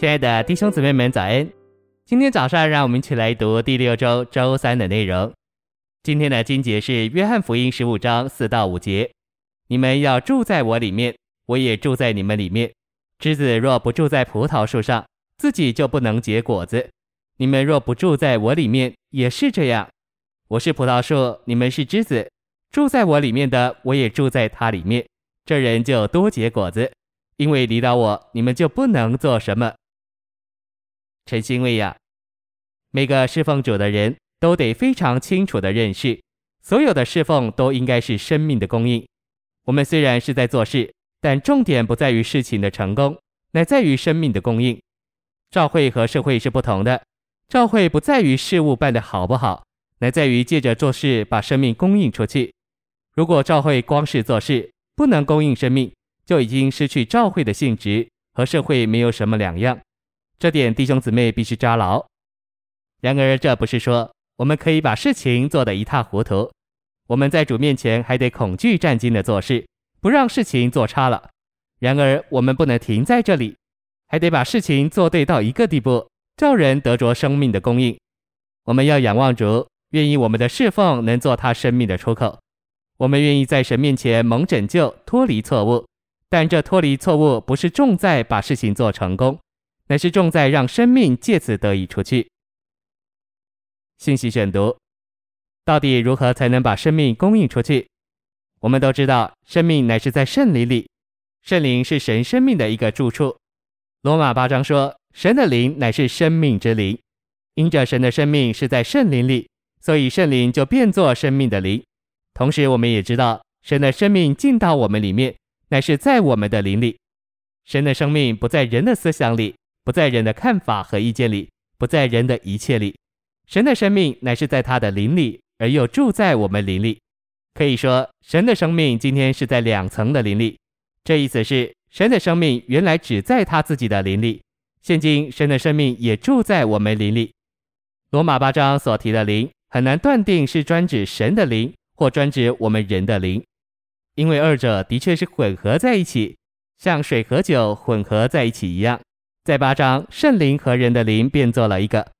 亲爱的弟兄姊妹们，早安！今天早上，让我们一起来读第六周周三的内容。今天的经节是《约翰福音》十五章四到五节：“你们要住在我里面，我也住在你们里面。枝子若不住在葡萄树上，自己就不能结果子。你们若不住在我里面，也是这样。我是葡萄树，你们是枝子。住在我里面的，我也住在他里面。这人就多结果子，因为离了我，你们就不能做什么。”诚心喂养，每个侍奉主的人都得非常清楚的认识，所有的侍奉都应该是生命的供应。我们虽然是在做事，但重点不在于事情的成功，乃在于生命的供应。教会和社会是不同的，教会不在于事务办得好不好，乃在于借着做事把生命供应出去。如果教会光是做事，不能供应生命，就已经失去教会的性质，和社会没有什么两样。这点弟兄姊妹必须抓牢。然而，这不是说我们可以把事情做得一塌糊涂。我们在主面前还得恐惧战兢地做事，不让事情做差了。然而，我们不能停在这里，还得把事情做对到一个地步，叫人得着生命的供应。我们要仰望主，愿意我们的侍奉能做他生命的出口。我们愿意在神面前蒙拯救，脱离错误。但这脱离错误不是重在把事情做成功。乃是重在让生命借此得以出去。信息选读：到底如何才能把生命供应出去？我们都知道，生命乃是在圣灵里，圣灵是神生命的一个住处。罗马八章说，神的灵乃是生命之灵，因着神的生命是在圣灵里，所以圣灵就变作生命的灵。同时，我们也知道，神的生命进到我们里面，乃是在我们的灵里。神的生命不在人的思想里。不在人的看法和意见里，不在人的一切里，神的生命乃是在他的灵里，而又住在我们灵里。可以说，神的生命今天是在两层的灵里。这意思是，神的生命原来只在他自己的灵里，现今神的生命也住在我们灵里。罗马八章所提的灵，很难断定是专指神的灵，或专指我们人的灵，因为二者的确是混合在一起，像水和酒混合在一起一样。在八章，圣灵和人的灵变作了一个，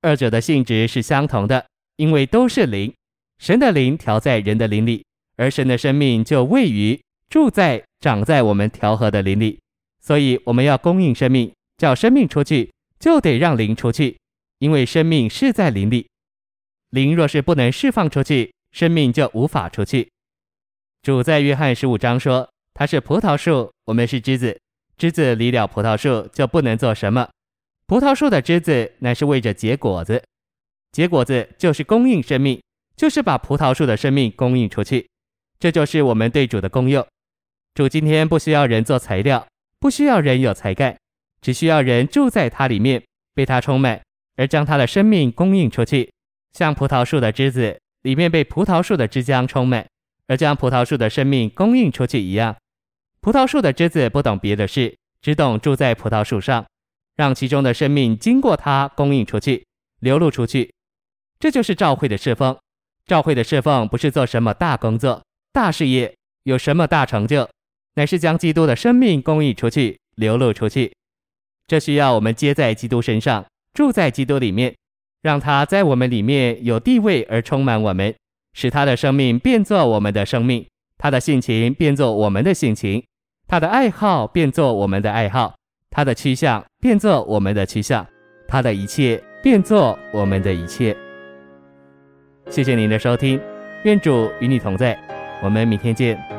二者的性质是相同的，因为都是灵。神的灵调在人的灵里，而神的生命就位于、住在、长在我们调和的灵里。所以我们要供应生命，叫生命出去，就得让灵出去，因为生命是在灵里。灵若是不能释放出去，生命就无法出去。主在约翰十五章说：“他是葡萄树，我们是枝子。”枝子离了葡萄树就不能做什么。葡萄树的枝子乃是为着结果子，结果子就是供应生命，就是把葡萄树的生命供应出去。这就是我们对主的功用。主今天不需要人做材料，不需要人有才干，只需要人住在他里面，被他充满，而将他的生命供应出去，像葡萄树的枝子里面被葡萄树的汁浆充满，而将葡萄树的生命供应出去一样。葡萄树的枝子不懂别的事，只懂住在葡萄树上，让其中的生命经过它供应出去，流露出去。这就是教会的侍奉。教会的侍奉不是做什么大工作、大事业，有什么大成就，乃是将基督的生命供应出去，流露出去。这需要我们接在基督身上，住在基督里面，让他在我们里面有地位而充满我们，使他的生命变作我们的生命。他的性情变作我们的性情，他的爱好变作我们的爱好，他的趋向变作我们的趋向，他的一切变作我们的一切。谢谢您的收听，愿主与你同在，我们明天见。